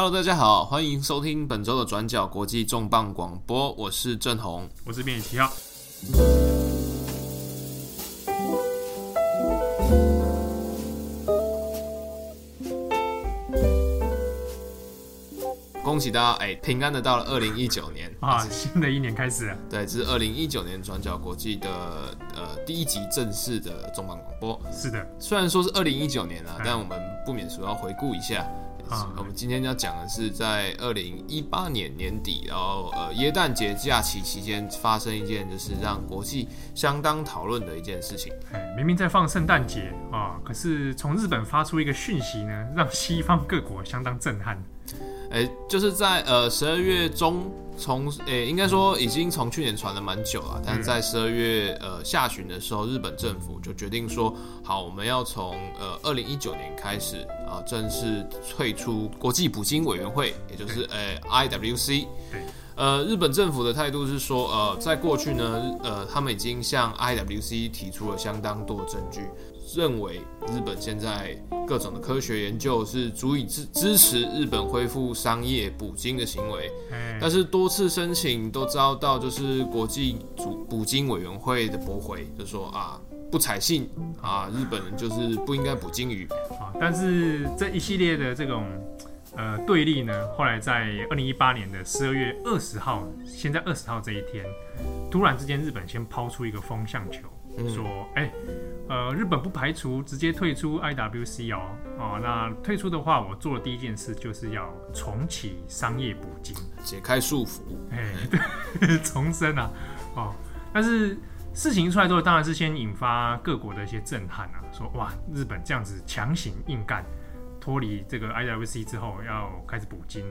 Hello，大家好，欢迎收听本周的转角国际重磅广播，我是郑红，我是编辑七号。恭喜大家，哎，平安的到了二零一九年啊，新的一年开始了。对，这是二零一九年转角国际的呃第一集正式的重磅广播。是的，虽然说是二零一九年了，但我们不免俗要回顾一下。啊，我们今天要讲的是在二零一八年年底，然后呃耶诞节假期期间发生一件就是让国际相当讨论的一件事情。哎，明明在放圣诞节啊，可是从日本发出一个讯息呢，让西方各国相当震撼。哎、欸，就是在呃十二月中，从诶、欸、应该说已经从去年传了蛮久了，但是在十二月呃下旬的时候，日本政府就决定说，好，我们要从呃二零一九年开始啊、呃，正式退出国际捕鲸委员会，也就是呃 IWC。对。呃，日本政府的态度是说，呃，在过去呢，呃，他们已经向 IWC 提出了相当多的证据。认为日本现在各种的科学研究是足以支支持日本恢复商业捕鲸的行为，但是多次申请都遭到就是国际捕捕鲸委员会的驳回，就说啊不采信啊，日本人就是不应该捕鲸鱼啊。但是这一系列的这种呃对立呢，后来在二零一八年的十二月二十号，现在二十号这一天，突然之间日本先抛出一个风向球。说，哎、欸，呃，日本不排除直接退出 IWC 哦，哦，那退出的话，我做的第一件事就是要重启商业捕鲸，解开束缚，哎、欸，对，重生啊，哦，但是事情一出来之后，当然是先引发各国的一些震撼啊，说哇，日本这样子强行硬干，脱离这个 IWC 之后要开始捕鲸，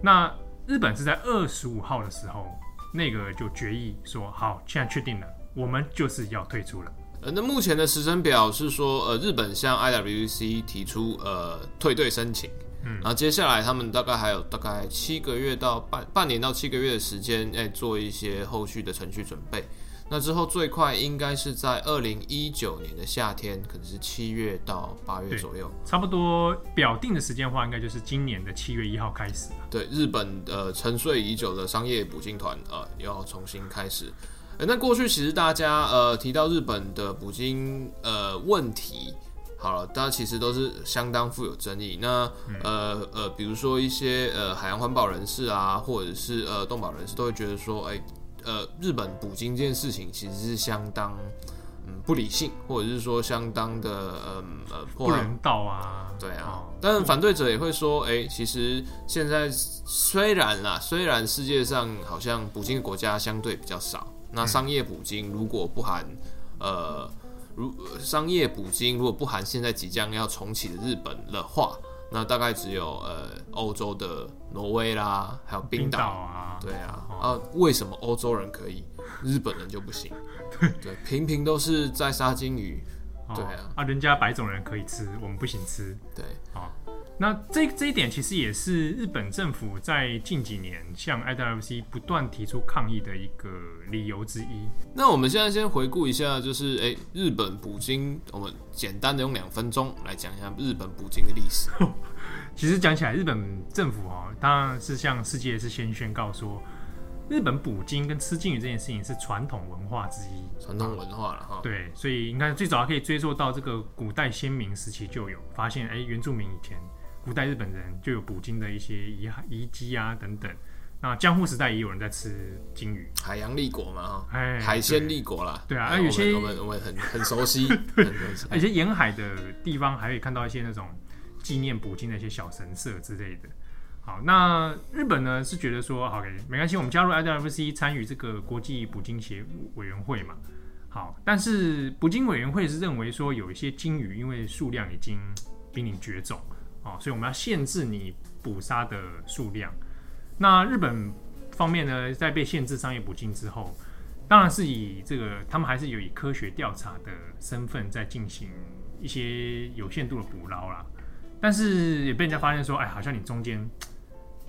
那日本是在二十五号的时候，那个就决议说，好，现在确定了。我们就是要退出了。呃，那目前的时程表是说，呃，日本向 IWC 提出呃退队申请，嗯，然后接下来他们大概还有大概七个月到半半年到七个月的时间，哎，做一些后续的程序准备。那之后最快应该是在二零一九年的夏天，可能是七月到八月左右，差不多表定的时间的话，应该就是今年的七月一号开始。对，日本呃沉睡已久的商业捕鲸团啊要重新开始。那过去其实大家呃提到日本的捕鲸呃问题，好了，大家其实都是相当富有争议。那呃呃，比如说一些呃海洋环保人士啊，或者是呃动保人士，都会觉得说，哎、欸，呃，日本捕鲸这件事情其实是相当嗯不理性，或者是说相当的嗯呃不人道啊。对啊，但反对者也会说，哎、欸，其实现在虽然啦，虽然世界上好像捕鲸的国家相对比较少。那商业捕鲸如果不含，呃，如商业捕鲸如果不含现在即将要重启的日本的话，那大概只有呃欧洲的挪威啦，还有冰岛。啊，对啊，啊，为什么欧洲人可以，日本人就不行？对，平平都是在杀鲸鱼，对啊，啊，人家白种人可以吃，我们不行吃，对，啊。那这这一点其实也是日本政府在近几年向 IWC 不断提出抗议的一个理由之一。那我们现在先回顾一下，就是诶，日本捕鲸，我们简单的用两分钟来讲一下日本捕鲸的历史。其实讲起来，日本政府哦，当然是向世界是先宣告说，日本捕鲸跟吃鲸鱼这件事情是传统文化之一，传统文化了哈。对，所以你看，最早可以追溯到这个古代先民时期就有发现，哎，原住民以前。古代日本人就有捕鲸的一些遗遗迹啊等等，那江户时代也有人在吃鲸鱼，海洋立国嘛哈，哎，海鲜立国啦，对。啊，而有些我们我们很 很熟悉，而且沿海的地方还可以看到一些那种纪念捕鲸的一些小神社之类的。好，那日本呢是觉得说，OK，没关系，我们加入 IWC 参与这个国际捕鲸协委员会嘛，好，但是捕鲸委员会是认为说有一些鲸鱼因为数量已经濒临绝种。哦，所以我们要限制你捕杀的数量。那日本方面呢，在被限制商业捕鲸之后，当然是以这个他们还是有以科学调查的身份在进行一些有限度的捕捞啦。但是也被人家发现说，哎，好像你中间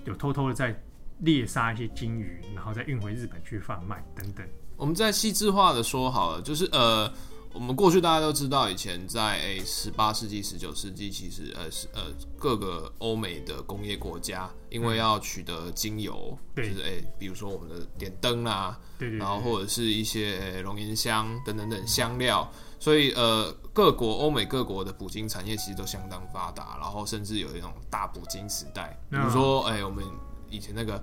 有偷偷的在猎杀一些鲸鱼，然后再运回日本去贩卖等等。我们再细致化的说好了，就是呃。我们过去大家都知道，以前在诶十八世纪、十九世纪，其实呃是呃各个欧美的工业国家，因为要取得精油，对。就是诶，比如说我们的点灯啊，对对对，然后或者是一些龙涎香等等等香料，所以呃各国欧美各国的捕鲸产业其实都相当发达，然后甚至有一种大捕鲸时代，比如说诶我们。以前那个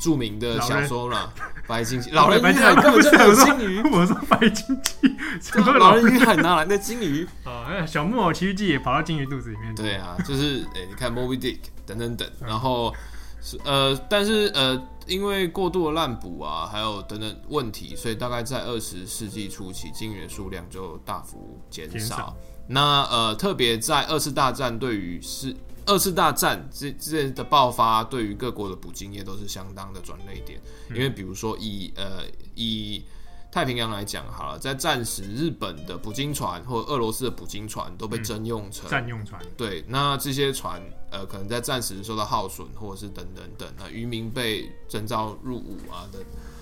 著名的小说啦，白鲸，老人与海根本就没有鲸鱼。我说白鲸记，什么老人鱼海哪来的鲸鱼？啊，小木偶奇遇记也跑到鲸鱼肚子里面。对啊，就是诶、欸，你看 Moby Dick 等等等，然后是呃，但是呃，因为过度的滥捕啊，还有等等问题，所以大概在二十世纪初期，鲸鱼的数量就大幅减少，少。那呃，特别在二次大战对于是。二次大战这这的爆发，对于各国的捕鲸业都是相当的转捩点。因为比如说以呃以太平洋来讲好了，在战时日本的捕鲸船或俄罗斯的捕鲸船都被征用成战用船。对，那这些船呃可能在战时受到耗损，或者是等等等，那渔民被征召入伍啊的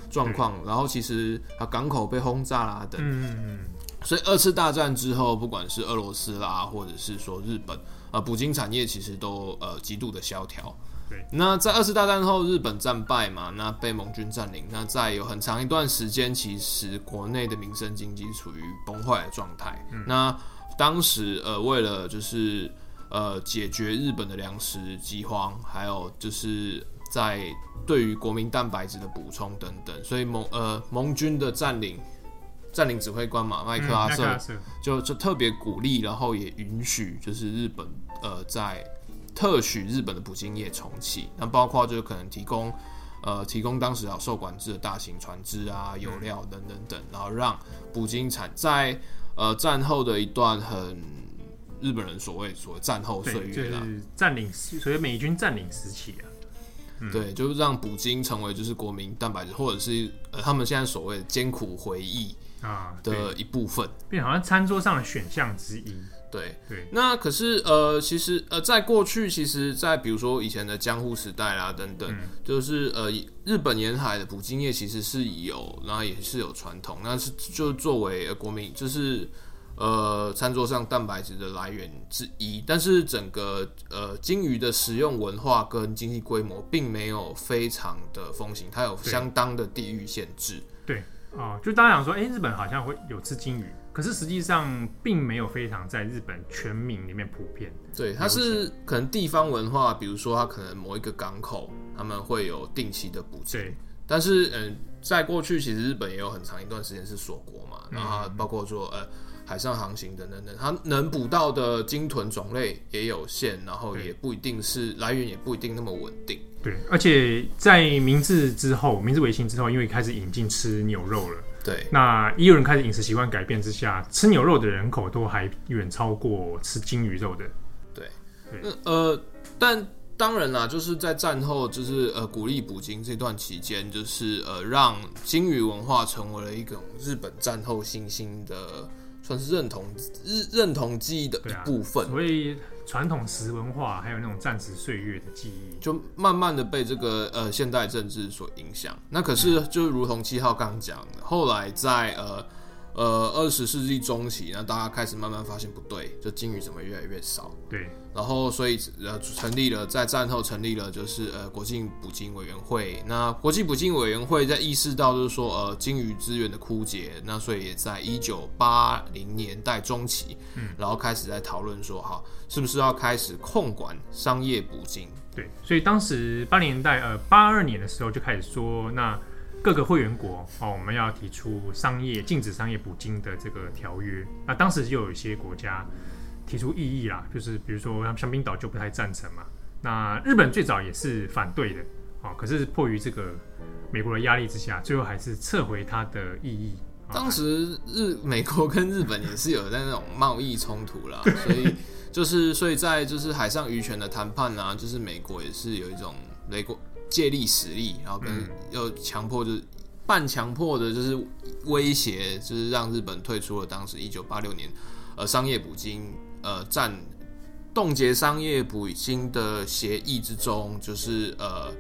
状况，然后其实啊港口被轰炸啦等。嗯嗯。所以二次大战之后，不管是俄罗斯啦，或者是说日本。呃，捕鲸产业其实都呃极度的萧条。对，那在二次大战后，日本战败嘛，那被盟军占领，那在有很长一段时间，其实国内的民生经济处于崩坏的状态。嗯。那当时呃，为了就是呃解决日本的粮食饥荒，还有就是在对于国民蛋白质的补充等等，所以盟呃盟军的占领。占领指挥官嘛，麦克阿瑟、嗯、就就特别鼓励，然后也允许，就是日本呃在特许日本的捕鲸业重启，那包括就可能提供呃提供当时要受管制的大型船只啊、油料等等等，然后让捕鲸产在呃战后的一段很日本人所谓所谓战后岁月啦，就是占领所谓美军占领时期啊，嗯、对，就是让捕鲸成为就是国民蛋白质，或者是呃他们现在所谓的艰苦回忆。啊的一部分，变好像餐桌上的选项之一。对对，那可是呃，其实呃，在过去，其实，在比如说以前的江户时代啦等等，嗯、就是呃，日本沿海的捕鲸业其实是有，然后也是有传统，那是就作为国民，就是呃，餐桌上蛋白质的来源之一。但是整个呃，鲸鱼的食用文化跟经济规模并没有非常的风行，它有相当的地域限制。对。哦，就大家想说，哎、欸，日本好像会有吃金鱼，可是实际上并没有非常在日本全民里面普遍。对，它是可能地方文化，比如说它可能某一个港口他们会有定期的捕鲸。对，但是嗯，在过去其实日本也有很长一段时间是锁国嘛，然后包括说呃海上航行等等等，它能捕到的鲸豚种类也有限，然后也不一定是来源也不一定那么稳定。对，而且在明治之后，明治维新之后，因为开始引进吃牛肉了，对，那也有人开始饮食习惯改变之下，吃牛肉的人口都还远超过吃金鱼肉的。对，对。呃，但当然啦，就是在战后，就是呃鼓励捕鲸这段期间，就是呃让鲸鱼文化成为了一种日本战后新兴的，算是认同认认同记忆的一部分。所以。传统食文化，还有那种战时岁月的记忆，就慢慢的被这个呃现代政治所影响。那可是就如同七号刚讲的，后来在呃呃二十世纪中期，那大家开始慢慢发现不对，就鲸鱼怎么越来越少？对。然后，所以呃，成立了在战后成立了就是呃国际捕鲸委员会。那国际捕鲸委员会在意识到就是说呃鲸鱼资源的枯竭，那所以也在一九八零年代中期，嗯，然后开始在讨论说哈，是不是要开始控管商业捕鲸？对，所以当时八零年代呃八二年的时候就开始说，那各个会员国哦，我们要提出商业禁止商业捕鲸的这个条约。那当时就有一些国家。提出异议啦，就是比如说像像冰岛就不太赞成嘛。那日本最早也是反对的，哦，可是迫于这个美国的压力之下，最后还是撤回它的异议。当时日美国跟日本也是有在那种贸易冲突啦，所以就是所以在就是海上渔权的谈判啊，就是美国也是有一种美国借力使力，然后跟又强迫就是半强迫的，就是威胁，就是让日本退出了当时一九八六年呃商业捕鲸。呃，战冻结商业捕鲸的协议之中，就是呃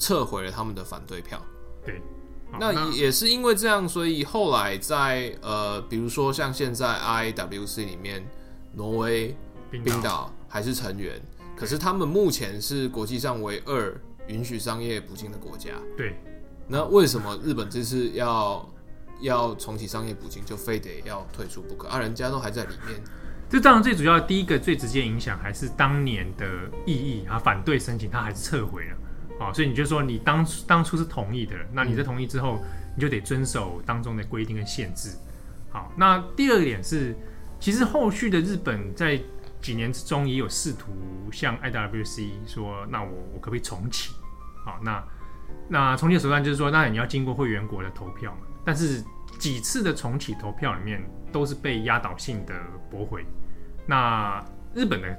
撤回了他们的反对票。对，那也是因为这样，所以后来在呃，比如说像现在 IWC 里面，挪威、冰岛还是成员，可是他们目前是国际上唯二允许商业捕鲸的国家。对，那为什么日本这次要要重启商业捕鲸，就非得要退出不可？啊，人家都还在里面。这当然最主要的第一个最直接影响还是当年的异议啊，反对申请，他还是撤回了。哦，所以你就说你当当初是同意的，那你在同意之后，你就得遵守当中的规定跟限制。好，那第二个点是，其实后续的日本在几年之中也有试图向 IWC 说，那我我可不可以重启？好，那那重启手段就是说，那你要经过会员国的投票嘛。但是几次的重启投票里面都是被压倒性的驳回。那日本的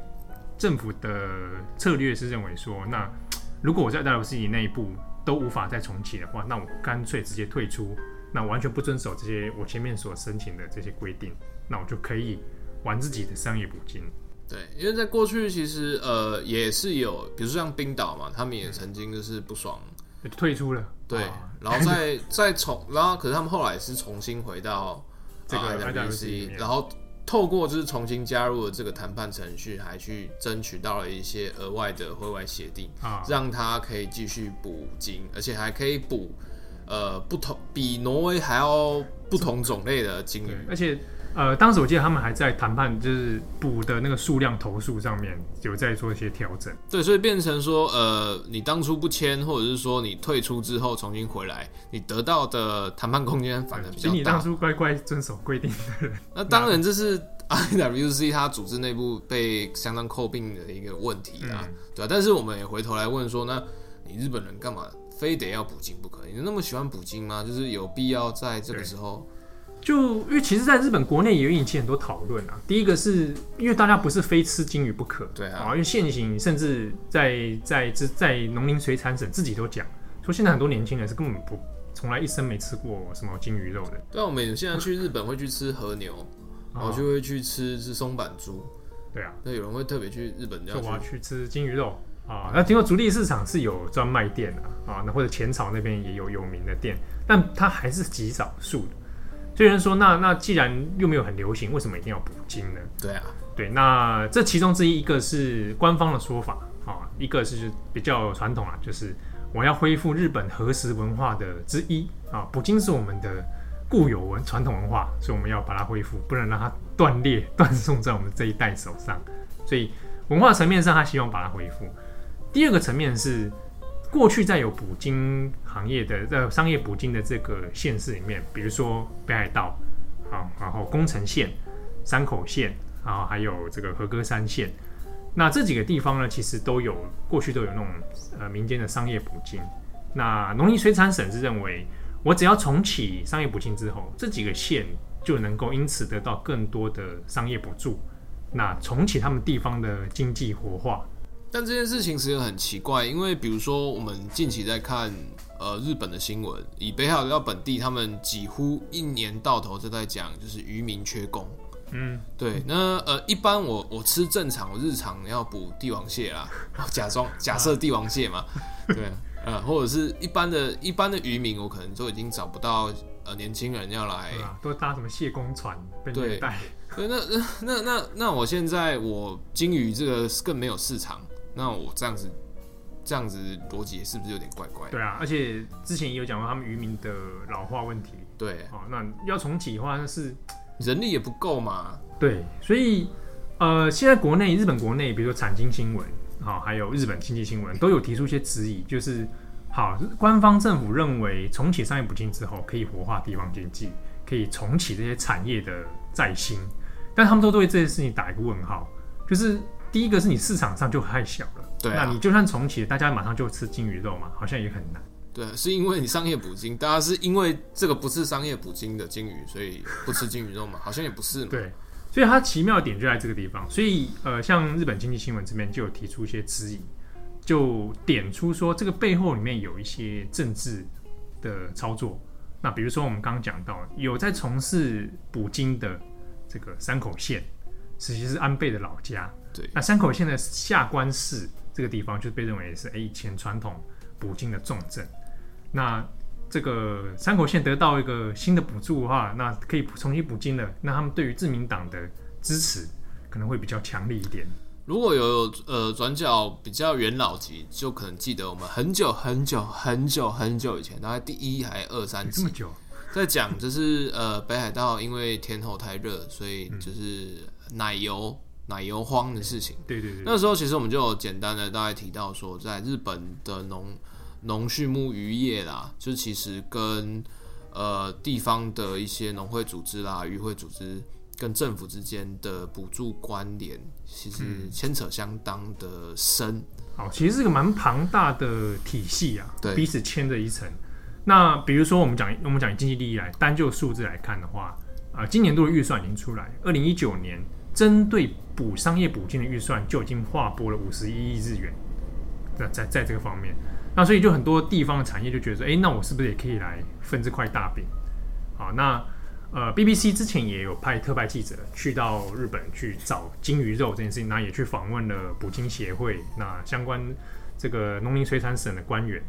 政府的策略是认为说，那如果我在 IWC 内部都无法再重启的话，那我干脆直接退出，那完全不遵守这些我前面所申请的这些规定，那我就可以玩自己的商业捕鲸。对，因为在过去其实呃也是有，比如说像冰岛嘛，他们也曾经就是不爽退出了，对，然后再 再重，然后可是他们后来是重新回到这个 IWC，然后。透过就是重新加入了这个谈判程序，还去争取到了一些额外的会外协定，啊，让他可以继续补金，而且还可以捕呃不同比挪威还要不同种类的鲸鱼，而且。呃，当时我记得他们还在谈判，就是捕的那个数量投诉上面有在做一些调整。对，所以变成说，呃，你当初不签，或者是说你退出之后重新回来，你得到的谈判空间反而比较大。比你当初乖乖遵守规定的人。那当然，这是 IWC 它组织内部被相当诟病的一个问题啊，嗯、对啊，但是我们也回头来问说，那你日本人干嘛非得要捕鲸不可？你那么喜欢捕鲸吗？就是有必要在这个时候？就因为其实，在日本国内也有引起很多讨论啊。第一个是因为大家不是非吃鲸鱼不可，对啊，因为现行甚至在在在在农林水产省自己都讲说，现在很多年轻人是根本不从来一生没吃过什么鲸鱼肉的。对啊，我们现在去日本会去吃和牛，然后就会去吃吃松板猪。对啊，那有人会特别去日本，就我要去吃鲸鱼肉啊。那听说竹地市场是有专卖店的啊，那或者浅草那边也有有名的店，但它还是极少数的。所以人说，那那既然又没有很流行，为什么一定要捕鲸呢？对啊，对，那这其中之一，一个是官方的说法啊，一个是比较传统啊，就是我要恢复日本和食文化的之一啊，捕鲸是我们的固有文传统文化，所以我们要把它恢复，不能让它断裂断送在我们这一代手上。所以文化层面上，他希望把它恢复。第二个层面是。过去在有捕鲸行业的呃商业捕鲸的这个县市里面，比如说北海道，啊，然后宫城县、山口县，然后还有这个和歌山县，那这几个地方呢，其实都有过去都有那种呃民间的商业捕鲸。那农林水产省是认为，我只要重启商业捕鲸之后，这几个县就能够因此得到更多的商业补助，那重启他们地方的经济活化。但这件事情其实很奇怪，因为比如说我们近期在看呃日本的新闻，以北海道本地，他们几乎一年到头都在讲，就是渔民缺工。嗯，对。那呃，一般我我吃正常，我日常要捕帝王蟹啦，假装假设帝王蟹嘛，对，呃，或者是一般的一般的渔民，我可能都已经找不到呃年轻人要来，都搭什么蟹工船被虐待。对，那那那那那我现在我金鱼这个更没有市场。那我这样子，这样子逻辑是不是有点怪怪的？对啊，而且之前也有讲过他们渔民的老化问题。对，好，那要重启的话，那是人力也不够嘛。对，所以呃，现在国内日本国内，比如说产经新闻，好，还有日本经济新闻，都有提出一些质疑，就是好，官方政府认为重启商业捕鲸之后，可以活化地方经济，可以重启这些产业的再兴，但他们都对这件事情打一个问号，就是。第一个是你市场上就太小了，对啊，那你就算重启，大家马上就吃鲸鱼肉嘛，好像也很难。对，是因为你商业捕鲸，大家是因为这个不是商业捕鲸的鲸鱼，所以不吃鲸鱼肉嘛？好像也不是嘛。对，所以它奇妙的点就在这个地方。所以呃，像日本经济新闻这边就有提出一些质疑，就点出说这个背后里面有一些政治的操作。那比如说我们刚刚讲到有在从事捕鲸的这个山口县，其实是安倍的老家。对，那山口县的下关市这个地方就被认为是诶以前传统捕鲸的重镇。那这个山口县得到一个新的补助的话，那可以重新补金了，那他们对于自民党的支持可能会比较强力一点。如果有呃转角比较元老级，就可能记得我们很久很久很久很久以前，大概第一还二三集，这么久，在讲就是呃北海道因为天候太热，所以就是奶油、嗯、奶油荒的事情。对对对，那时候其实我们就有简单的大概提到说，在日本的农农畜牧渔业啦，就其实跟呃地方的一些农会组织啦、渔会组织。跟政府之间的补助关联，其实牵扯相当的深。嗯、好，其实是个蛮庞大的体系啊，对，彼此牵着一层。那比如说，我们讲我们讲经济利益来，单就数字来看的话，啊、呃，今年度的预算已经出来，二零一九年针对补商业补金的预算就已经划拨了五十一亿日元。在在在这个方面，那所以就很多地方的产业就觉得说，哎、那我是不是也可以来分这块大饼？好，那。呃，BBC 之前也有派特派记者去到日本去找鲸鱼肉这件事情，那也去访问了捕鲸协会，那相关这个农林水产省的官员，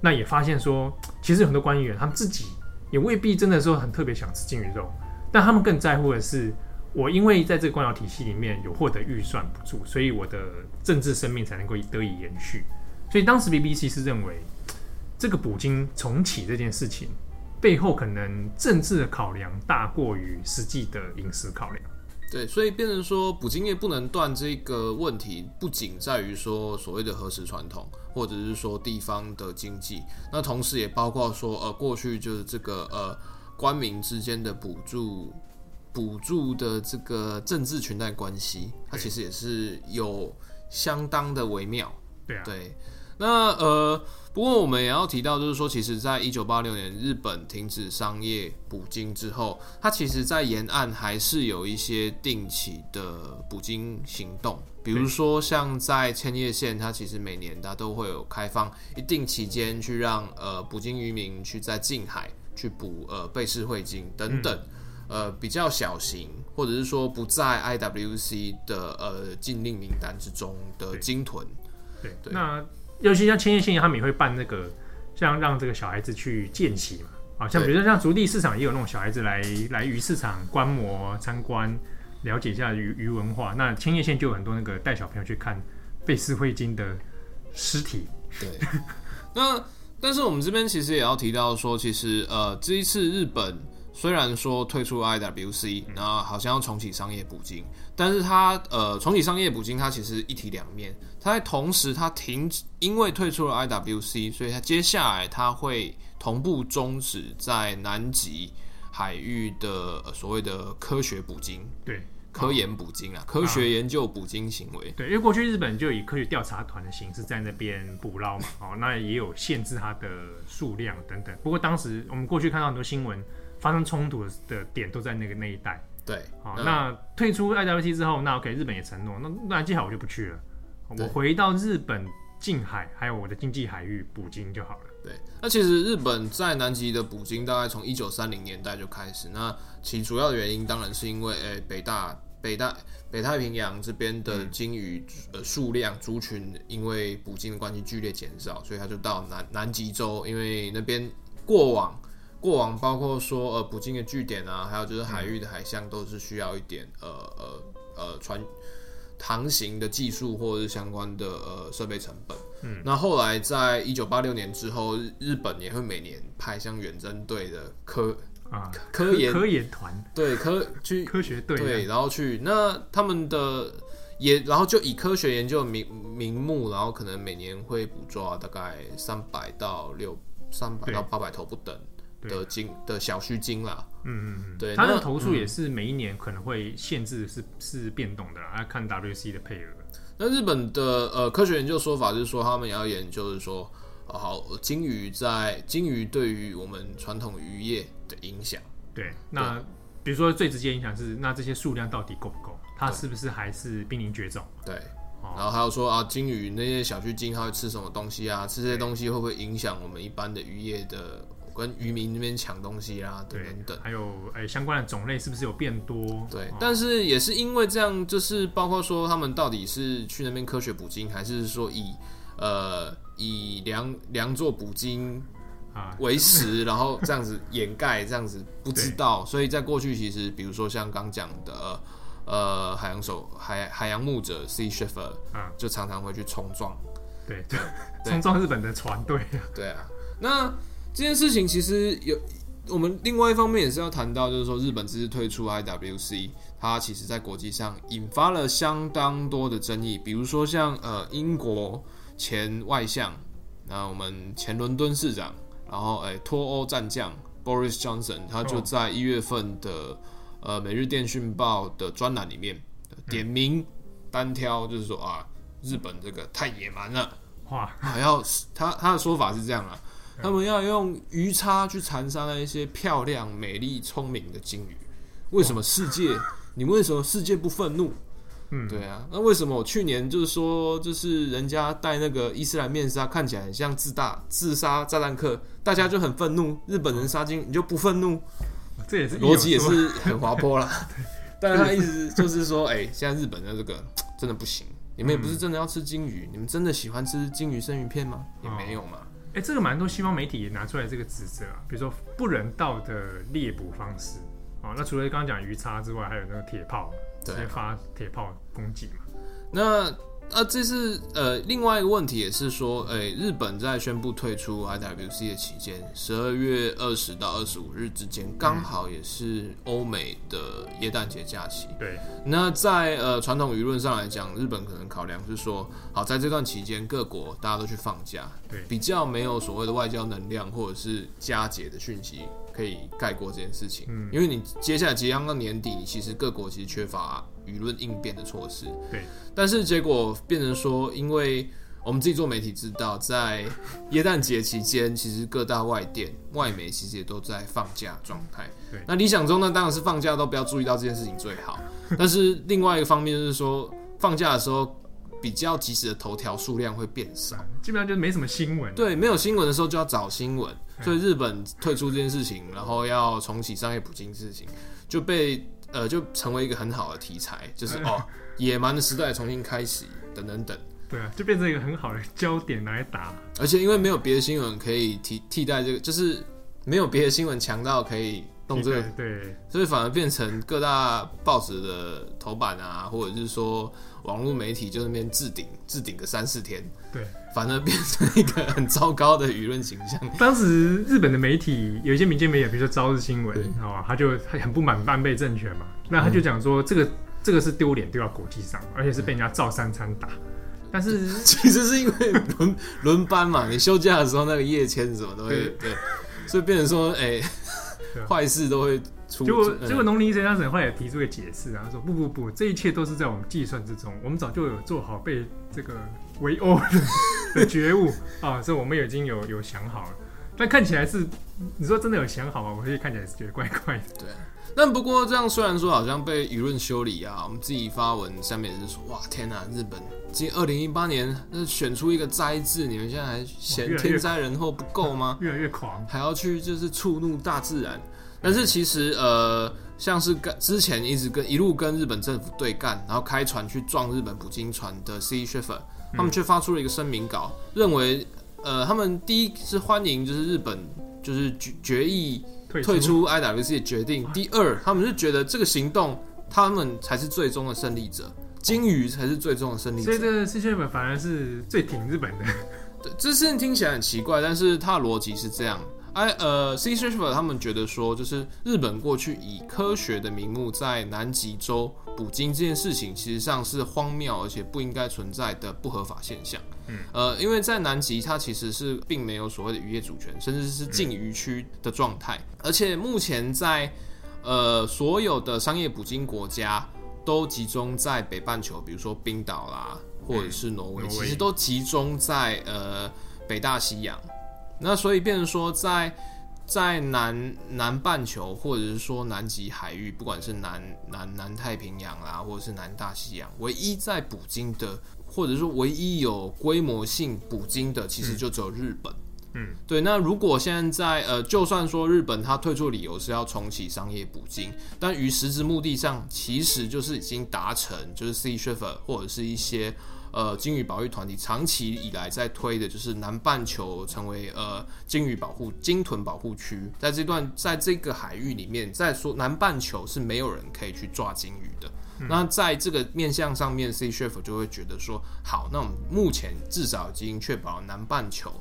那也发现说，其实很多官员他们自己也未必真的说很特别想吃鲸鱼肉，但他们更在乎的是，我因为在这个官僚体系里面有获得预算补助，所以我的政治生命才能够得以延续。所以当时 BBC 是认为这个捕鲸重启这件事情。背后可能政治的考量大过于实际的饮食考量，对，所以变成说捕鲸业不能断这个问题，不仅在于说所谓的核食传统，或者是说地方的经济，那同时也包括说呃过去就是这个呃官民之间的补助补助的这个政治裙带关系，它其实也是有相当的微妙，对啊，对，那呃。不过我们也要提到，就是说，其实，在一九八六年日本停止商业捕鲸之后，它其实，在沿岸还是有一些定期的捕鲸行动，比如说像在千叶县，它其实每年它都会有开放一定期间，去让呃捕鲸渔民去在近海去捕呃贝氏汇鲸等等，呃比较小型或者是说不在 IWC 的呃禁令名单之中的鲸豚，对对，那。尤其像千叶县，他们也会办那个，像让这个小孩子去见习嘛，啊，像比如说像竹地市场也有那种小孩子来来鱼市场观摩参观，了解一下鱼鱼文化。那千叶县就有很多那个带小朋友去看贝斯灰鲸的尸体。对，那但是我们这边其实也要提到说，其实呃这一次日本。虽然说退出 IWC，然后好像要重启商业捕鲸，但是它呃重启商业捕鲸，它其实一体两面。它在同时，它停止，因为退出了 IWC，所以它接下来它会同步终止在南极海域的、呃、所谓的科学捕鲸，对，科研捕鲸啊，科学研究捕鲸行为。对，因为过去日本就以科学调查团的形式在那边捕捞嘛，哦，那也有限制它的数量等等。不过当时我们过去看到很多新闻。发生冲突的点都在那个那一带。对，好，那退出 IWC 之后，那 OK，日本也承诺，那南极海我就不去了，我回到日本近海，还有我的经济海域捕鲸就好了。对，那其实日本在南极的捕鲸大概从一九三零年代就开始，那其主要的原因当然是因为，诶、欸，北大、北大、北太平洋这边的鲸鱼呃数量族群因为捕鲸的关系剧烈减少，所以他就到南南极洲，因为那边过往。过往包括说呃捕鲸的据点啊，还有就是海域的海象都是需要一点呃呃呃船航行的技术或者是相关的呃设备成本。嗯，那后来在一九八六年之后，日本也会每年派像远征队的科啊科研科研团对科去科学队对，然后去那他们的也然后就以科学研究名名目，然后可能每年会捕捉大概三百到六三百到八百头不等。的金的小须鲸啦，嗯嗯嗯，对，它的投诉也是每一年可能会限制是，是是变动的，要看 WC 的配额。那日本的呃科学研究说法就是说，他们也要研究是说，呃、好金鱼在金鱼对于我们传统渔业的影响。对，那对比如说最直接影响是，那这些数量到底够不够？它是不是还是濒临绝种？对，然后还有说啊，金鱼那些小须鲸它会吃什么东西啊？吃这些东西会不会影响我们一般的渔业的？跟渔民那边抢东西啊，等等等，还有哎、欸、相关的种类是不是有变多？对，哦、但是也是因为这样，就是包括说他们到底是去那边科学捕鲸，还是说以呃以粮粮作捕鲸啊为食，然后这样子 掩盖，这样子不知道。所以在过去，其实比如说像刚讲的，呃，海洋手海海洋牧者 Sea Shepherd 啊，就常常会去冲撞，对对，冲撞日本的船队啊。对啊，那这件事情其实有我们另外一方面也是要谈到，就是说日本这次退出 IWC，它其实在国际上引发了相当多的争议，比如说像呃英国前外相，那我们前伦敦市长。然后，哎，脱欧战将 Boris Johnson，他就在一月份的、oh. 呃《每日电讯报》的专栏里面点名单挑，就是说啊，日本这个太野蛮了，哇，还要他他的说法是这样啊，他们要用鱼叉去残杀那一些漂亮、美丽、聪明的鲸鱼。为什么世界？你们为什么世界不愤怒？嗯，对啊，那为什么我去年就是说，就是人家戴那个伊斯兰面纱，看起来很像自大自杀炸弹客，大家就很愤怒。日本人杀鲸，你就不愤怒？这也是逻辑也是很滑坡啦。但是他意思就是说，哎、欸，现在日本的这个真的不行。你们也不是真的要吃鲸鱼，你们真的喜欢吃鲸鱼生鱼片吗？也没有嘛。哎、欸，这个蛮多西方媒体也拿出来这个指责啊，比如说不人道的猎捕方式啊。那除了刚刚讲鱼叉之外，还有那个铁炮。直接发铁炮攻击嘛？那啊，这是呃另外一个问题，也是说，诶、欸，日本在宣布退出 IWC 的期间，十二月二十到二十五日之间，刚好也是欧美的耶诞节假期。对。那在呃传统舆论上来讲，日本可能考量是说，好，在这段期间，各国大家都去放假，对，比较没有所谓的外交能量或者是佳节的讯息。可以盖过这件事情，嗯，因为你接下来即将到年底，你其实各国其实缺乏舆论应变的措施，对。但是结果变成说，因为我们自己做媒体知道，在耶诞节期间，其实各大外电、外媒其实也都在放假状态。对。那理想中呢，当然是放假都不要注意到这件事情最好。但是另外一个方面就是说，放假的时候。比较及时的头条数量会变少，基本上就没什么新闻。对，没有新闻的时候就要找新闻，所以日本退出这件事情，然后要重启商业捕鲸事情，就被呃就成为一个很好的题材，就是哦 野蛮的时代重新开始，等等等。对啊，就变成一个很好的焦点来打。而且因为没有别的新闻可以替替代这个，就是没有别的新闻强到可以动这个，对，所以反而变成各大报纸的头版啊，或者是说。网络媒体就那边置顶，置顶个三四天，对，反而变成一个很糟糕的舆论形象。当时日本的媒体有一些民间媒体，比如说朝日新闻，哦，他就很不满安倍政权嘛，那他就讲说这个、嗯、这个是丢脸丢到国际上，而且是被人家照三餐打。但是 其实是因为轮轮班嘛，你休假的时候那个夜签什么都会对，对，所以变成说哎，坏、欸、事都会。结果，结果农林水产省后来也提出一个解释啊，他说不不不，这一切都是在我们计算之中，我们早就有做好被这个围殴的 觉悟啊，所以我们已经有有想好了。但看起来是，你说真的有想好吗？我会看起来是觉得怪怪的。对，但不过这样虽然说好像被舆论修理啊，我们自己发文下面也是说，哇天哪，日本今二零一八年那选出一个灾字，你们现在还嫌天灾人祸不够吗？越来越狂，还要去就是触怒大自然。但是其实，呃，像是跟之前一直跟一路跟日本政府对干，然后开船去撞日本捕鲸船的 Sea Shepherd，他们却发出了一个声明稿，认为，呃，他们第一是欢迎就是日本就是决决议退出 IWC 的决定，第二，他们是觉得这个行动他们才是最终的胜利者，鲸鱼才是最终的胜利者。所以这个 Sea Shepherd 反而是最挺日本的。对，这事情听起来很奇怪，但是它的逻辑是这样。哎，呃，Sea Shepherd 他们觉得说，就是日本过去以科学的名目在南极洲捕鲸这件事情，其实上是荒谬而且不应该存在的不合法现象。嗯，呃，因为在南极，它其实是并没有所谓的渔业主权，甚至是禁渔区的状态。而且目前在呃所有的商业捕鲸国家都集中在北半球，比如说冰岛啦，或者是挪威，其实都集中在呃北大西洋。那所以变成说在，在在南南半球或者是说南极海域，不管是南南南太平洋啊，或者是南大西洋，唯一在捕鲸的，或者说唯一有规模性捕鲸的，其实就只有日本。嗯，对。那如果现在呃，就算说日本它退出理由是要重启商业捕鲸，但于实质目的上，其实就是已经达成，就是 Sea Shepherd 或者是一些。呃鲸鱼保育团体长期以来在推的，就是南半球成为呃鲸鱼保护鲸豚保护区，在这段在这个海域里面，在说南半球是没有人可以去抓鲸鱼的。嗯、那在这个面向上面，Sea Chef 就会觉得说，好，那我们目前至少已经确保南半球。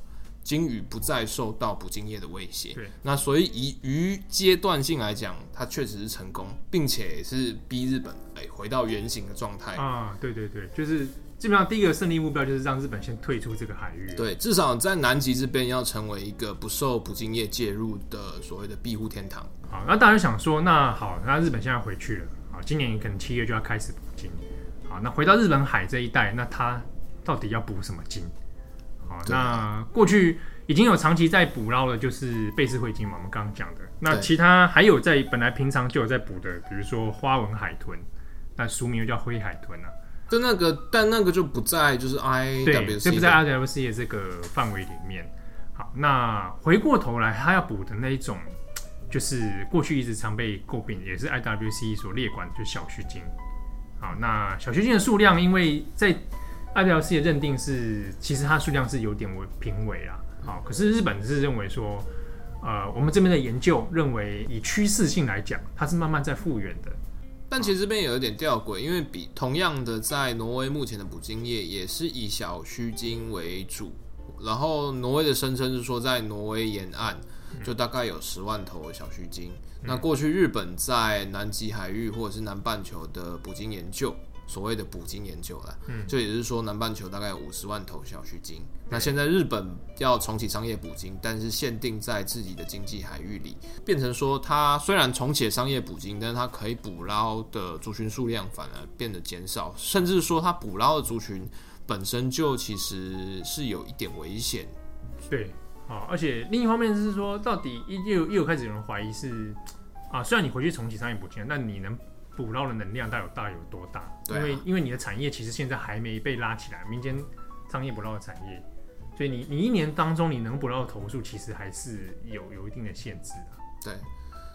鲸鱼不再受到捕鲸业的威胁，对，那所以以鱼阶段性来讲，它确实是成功，并且也是逼日本哎、欸、回到原形的状态啊，对对对，就是基本上第一个胜利目标就是让日本先退出这个海域，对，至少在南极这边要成为一个不受捕鲸业介入的所谓的庇护天堂。好，那大家想说，那好，那日本现在回去了，好，今年可能七月就要开始捕鲸，好，那回到日本海这一带，那它到底要捕什么鲸？好，那过去已经有长期在捕捞的，就是贝氏灰鲸嘛，我们刚刚讲的。那其他还有在本来平常就有在捕的，比如说花纹海豚，那俗名又叫灰海豚啊。就那个，但那个就不在就是 I W C，这不在 I W C 的这个范围里面。好，那回过头来，他要补的那一种，就是过去一直常被诟病，也是 I W C 所列管，就是小须鲸。好，那小须鲸的数量，因为在 IWC 的认定是，其实它数量是有点为评为啊，好，可是日本是认为说，呃，我们这边的研究认为，以趋势性来讲，它是慢慢在复原的。但其实这边有一点吊诡，因为比同样的，在挪威目前的捕鲸业也是以小须鲸为主，然后挪威的声称是说，在挪威沿岸就大概有十万头小须鲸。嗯、那过去日本在南极海域或者是南半球的捕鲸研究。所谓的捕鲸研究了，嗯，就也就是说，南半球大概有五十万头小须鲸。嗯、那现在日本要重启商业捕鲸，但是限定在自己的经济海域里，变成说它虽然重启商业捕鲸，但是它可以捕捞的族群数量反而变得减少，甚至说它捕捞的族群本身就其实是有一点危险。对，啊，而且另一方面是说，到底又又开始有人怀疑是啊，虽然你回去重启商业捕鲸，但你能。捕捞的能量到底有大有多大？因为因为你的产业其实现在还没被拉起来，民间商业捕捞的产业，所以你你一年当中你能捕捞的头数其实还是有有一定的限制的。对，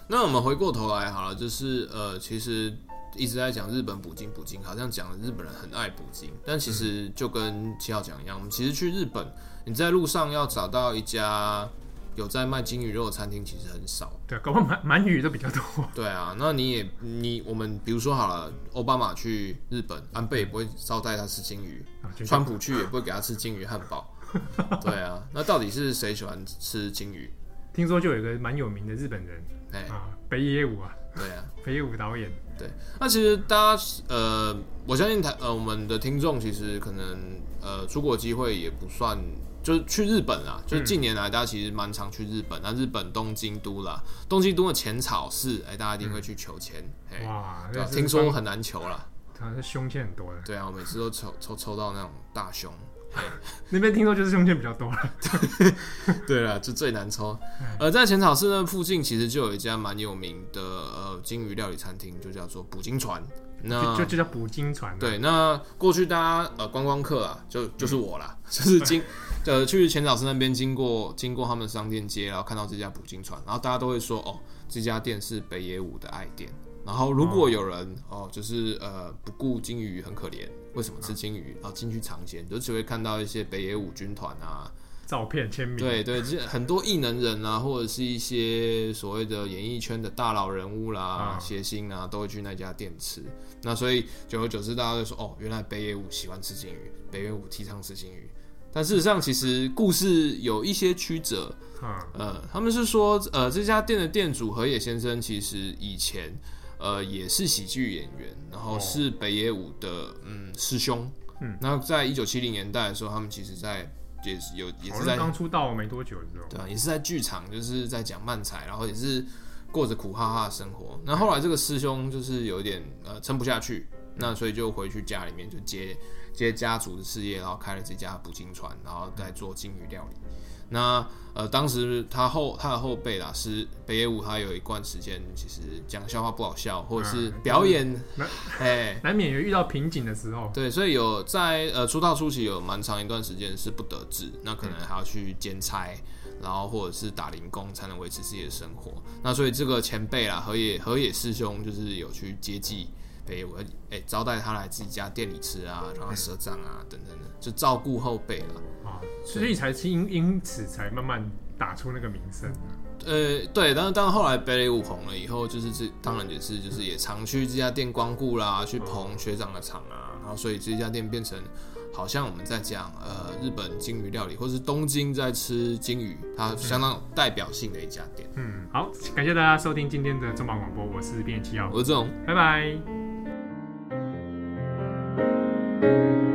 那我们回过头来好了，就是呃，其实一直在讲日本捕鲸捕鲸，好像讲的日本人很爱捕鲸，但其实就跟七号讲一样，我们其实去日本，你在路上要找到一家。有在卖金鱼肉的餐厅其实很少，对，搞不好鳗鳗鱼都比较多。对啊，那你也你我们比如说好了，奥巴马去日本，安倍也不会招待他吃金鱼，啊、川普去也不会给他吃金鱼汉堡。对啊，那到底是谁喜欢吃金鱼？听说就有一个蛮有名的日本人，哎、欸、啊，北野武啊，对啊，北野武导演。对，那其实大家呃，我相信台呃我们的听众其实可能呃出国机会也不算。就是去日本啦，就是近年来大家其实蛮常去日本。那、嗯、日本东京都啦，东京都的浅草寺，哎、欸，大家一定会去求签。嗯、哇，听说很难求啦，好像是胸签很多的。对啊，我每次都抽抽抽到那种大胸。那边听说就是胸签比较多了。对了，就最难抽。呃，在浅草寺那附近，其实就有一家蛮有名的呃鲸鱼料理餐厅，就叫做捕鲸船。那就就叫捕鲸船。对，那过去大家呃观光客啊，就就是我啦，嗯、就是经 呃去浅草寺那边经过经过他们商店街，然后看到这家捕鲸船，然后大家都会说哦，这家店是北野武的爱店。然后如果有人哦，哦，就是呃不顾鲸鱼很可怜，为什么吃鲸鱼？然后进去尝鲜，就只会看到一些北野武军团啊。照片签名，对对，这很多艺能人啊，或者是一些所谓的演艺圈的大佬人物啦、谐、嗯、星啊，都会去那家店吃。那所以久而久之，大家就说哦，原来北野武喜欢吃鲸鱼，北野武提倡吃鲸鱼。但事实上，其实故事有一些曲折。嗯，呃，他们是说，呃，这家店的店主河野先生其实以前呃也是喜剧演员，然后是北野武的嗯师兄。嗯，那在一九七零年代的时候，他们其实在。也是有，也是在刚出道没多久的时候，对啊，也是在剧场，就是在讲漫才，然后也是过着苦哈哈的生活。那后来这个师兄就是有一点呃撑不下去，那所以就回去家里面就接接家族的事业，然后开了这家捕鲸船，然后再做鲸鱼料理。那呃，当时他后他的后辈啦，是北野武，他有一段时间其实讲笑话不好笑，或者是表演，哎、嗯，难免有遇到瓶颈的时候。对，所以有在呃出道初期有蛮长一段时间是不得志，那可能还要去兼差，然后或者是打零工才能维持自己的生活。那所以这个前辈啦，河野河野师兄就是有去接济北野武，哎、欸，招待他来自己家店里吃啊，让他赊账啊，等等的，就照顾后辈了啊，所以才因因此才慢慢打出那个名声。呃，对，但是当后来北野武红了以后，就是这当然也是就是也常去这家店光顾啦，去捧学长的场啊，然后所以这家店变成。好像我们在讲呃日本金鱼料理，或是东京在吃金鱼，它相当有代表性的一家店。嗯，好，感谢大家收听今天的中广广播，我是编辑七号，我是志宏，拜拜。Thank you.